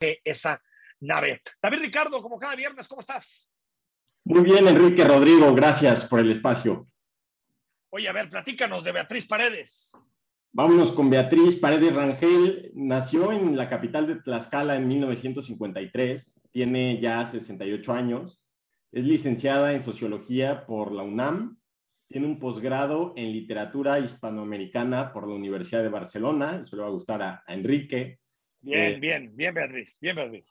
esa nave. David Ricardo, como cada viernes, ¿cómo estás? Muy bien, Enrique Rodrigo, gracias por el espacio. Oye, a ver, platícanos de Beatriz Paredes. Vámonos con Beatriz Paredes Rangel. Nació en la capital de Tlaxcala en 1953, tiene ya 68 años, es licenciada en Sociología por la UNAM, tiene un posgrado en Literatura Hispanoamericana por la Universidad de Barcelona, eso le va a gustar a, Enrique. Bien, eh, bien, bien Beatriz, bien Beatriz.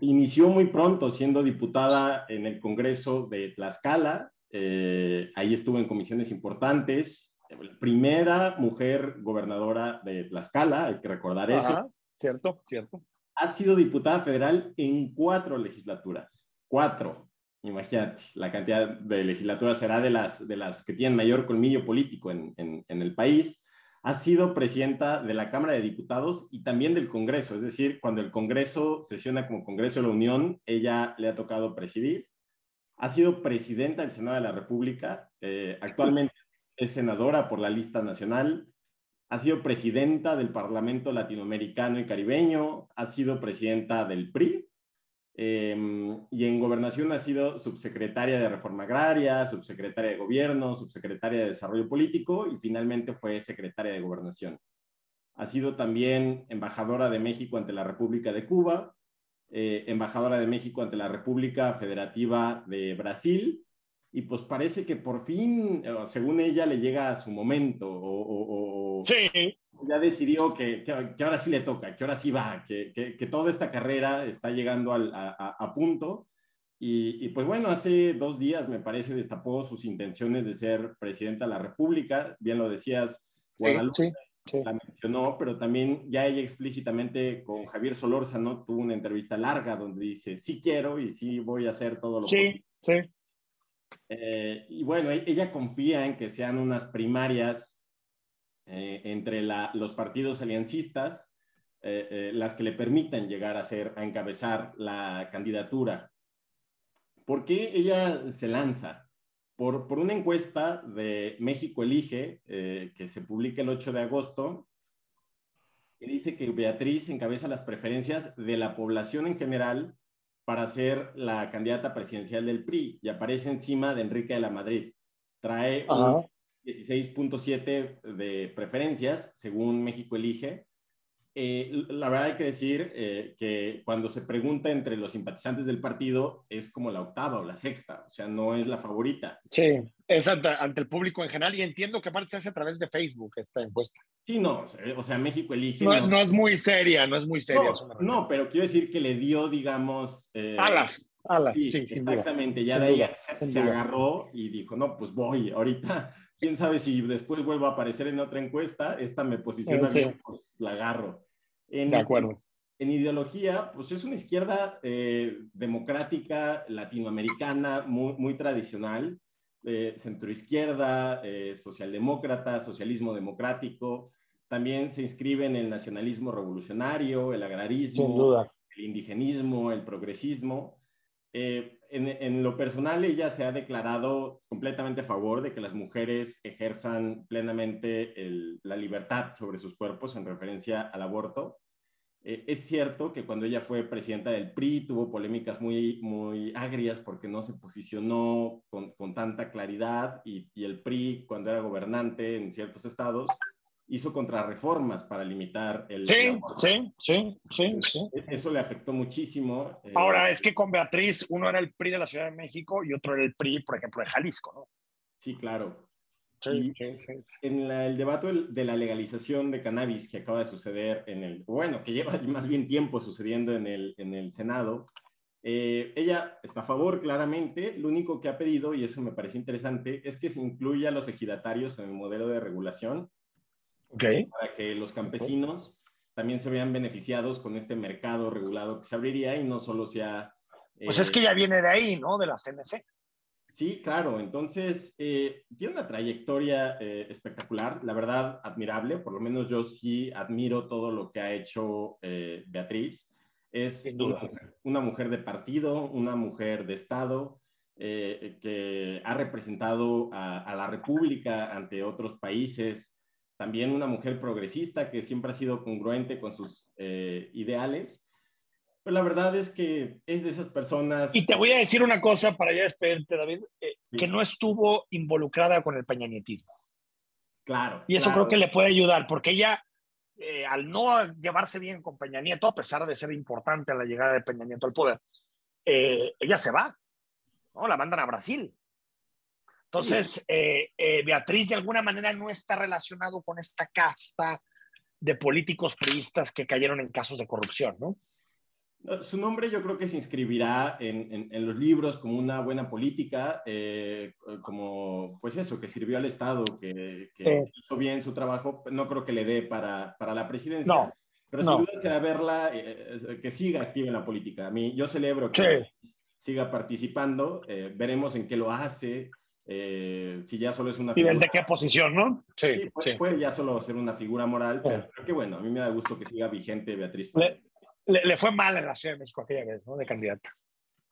Inició muy pronto siendo diputada en el Congreso de Tlaxcala, eh, ahí estuvo en comisiones importantes, primera mujer gobernadora de Tlaxcala, hay que recordar eso. Cierto, cierto. Ha sido diputada federal en cuatro legislaturas, cuatro. Imagínate, la cantidad de legislaturas será de las, de las que tienen mayor colmillo político en, en, en el país ha sido presidenta de la Cámara de Diputados y también del Congreso, es decir, cuando el Congreso sesiona como Congreso de la Unión, ella le ha tocado presidir. Ha sido presidenta del Senado de la República, eh, actualmente es senadora por la lista nacional, ha sido presidenta del Parlamento Latinoamericano y Caribeño, ha sido presidenta del PRI, Em, y en gobernación ha sido subsecretaria de Reforma Agraria, subsecretaria de Gobierno, subsecretaria de Desarrollo Político y finalmente fue secretaria de Gobernación. Ha sido también embajadora de México ante la República de Cuba, eh, embajadora de México ante la República Federativa de Brasil y pues parece que por fin, eh, según ella, le llega su momento o, sí. Ya decidió que, que, ahora sí le toca, que ahora sí va, que, que, toda esta carrera está llegando al, a, a, punto. Y, y, pues bueno, hace dos días me parece destapó sus intenciones de ser presidenta de la República, bien lo decías, Guadalupe. La mencionó, pero también ya ella explícitamente con Javier Solórzano tuvo una entrevista larga donde dice, sí quiero y sí voy a hacer todo lo sí, Sí, eh, y bueno, ella confía en que sean unas primarias eh, entre los partidos aliancistas eh, las que le permitan llegar a ser, a encabezar la candidatura. ¿Por qué ella se lanza? Por, por una encuesta de México Elige, que se publica el 8 de agosto, que dice que Beatriz encabeza las preferencias de la población en general para ser la candidata presidencial del PRI y aparece encima de Enrique de la Madrid. Trae un 16.7 de preferencias, según México elige, eh, la verdad hay que decir eh, que cuando se pregunta entre los simpatizantes del partido es como la octava o la sexta, o sea, no es la favorita. Sí, es ante, el público en general y entiendo que aparte se hace a través de Facebook esta encuesta. Sí, no, o sea, México elige. No, no, es muy seria, no es muy seria. No, pero quiero decir que le dio, digamos... Eh, alas, alas, sí, exactamente, ya de ahí se, agarró y dijo, no, pues voy, ahorita quién sabe si después vuelvo a aparecer en otra encuesta, esta me posiciona bien, pues la agarro. En, de acuerdo. En ideología, pues es una izquierda eh, democrática, latinoamericana, muy, muy tradicional, eh, centroizquierda, eh, socialdemócrata, socialismo democrático. También se inscribe en el nacionalismo revolucionario, el agrarismo, el indigenismo, el progresismo. Eh, en, lo personal, ella se ha declarado completamente a favor de que las mujeres ejerzan plenamente la libertad sobre sus cuerpos en referencia al aborto. Eh, es cierto que cuando ella fue presidenta del PRI tuvo polémicas muy, muy agrias porque no se posicionó con, con tanta claridad y, y, el PRI, cuando era gobernante en ciertos estados, hizo contrarreformas para limitar el... Sí, sí, sí, sí, sí, Eso le afectó muchísimo. Eh, Ahora, es que con Beatriz, uno era el PRI de la Ciudad de México y otro era el PRI, por ejemplo, de Jalisco, ¿no? Sí, claro. Sí, En el debate de la legalización de cannabis que acaba de suceder en el, bueno, que lleva más bien tiempo sucediendo en el, en el Senado, eh, ella está a favor, claramente. Lo único que ha pedido, y eso me parece interesante, es que se incluya a los ejidatarios en el modelo de regulación para que los campesinos también se vean beneficiados con este mercado regulado que se abriría y no solo sea... pues es que ya viene de ahí, ¿no? De la CNC. Sí, claro. Entonces, eh, tiene una trayectoria eh, espectacular, la verdad, admirable. Por lo menos yo sí admiro todo lo que ha hecho eh, Beatriz. Es una, mujer de partido, una mujer de Estado, que ha representado a, a, la República ante otros países también una mujer progresista que siempre ha sido congruente con sus eh, ideales. Pues la verdad es que es de esas personas. Y te voy a decir una cosa para ya despedirte, David, eh, que no estuvo involucrada con el peñanietismo. Claro. Y eso creo que le puede ayudar, porque ella, eh, al no llevarse bien con Peña Nieto, a pesar de ser importante la llegada de Peña Nieto al poder, ella se va, ¿no? La mandan a Brasil. Entonces, Beatriz de alguna manera no está relacionado con esta casta de políticos priistas que cayeron en casos de corrupción, ¿no? Su nombre yo creo que se inscribirá en, los libros como una buena política, eh, como pues eso, que sirvió al Estado, que, hizo bien su trabajo. No creo que le dé para, la presidencia. No, pero sin duda será verla, eh, que siga activa en la política. A mí, yo celebro que siga participando. Eh, veremos en qué lo hace. Si ya solo es una figura. ¿Y desde qué posición, no? Sí, puede, ya solo ser una figura moral, pero, que bueno, a mí me da gusto que siga vigente Beatriz le, fue mal en la Ciudad de México aquella vez, ¿no? De candidata.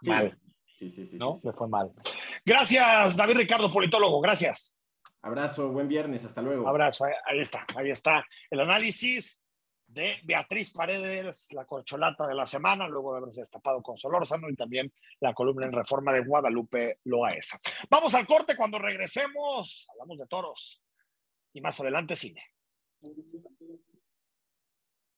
Mal. Sí, sí, sí. ¿No? Le fue mal. Gracias, David Ricardo, politólogo. Gracias. Abrazo, buen viernes, hasta luego. Abrazo, ahí está, ahí está. El análisis de Beatriz Paredes, la corcholata de la semana, luego de haberse destapado con Solórzano y también la columna en reforma de Guadalupe Loaesa. Vamos al corte, cuando regresemos, hablamos de toros y más adelante cine.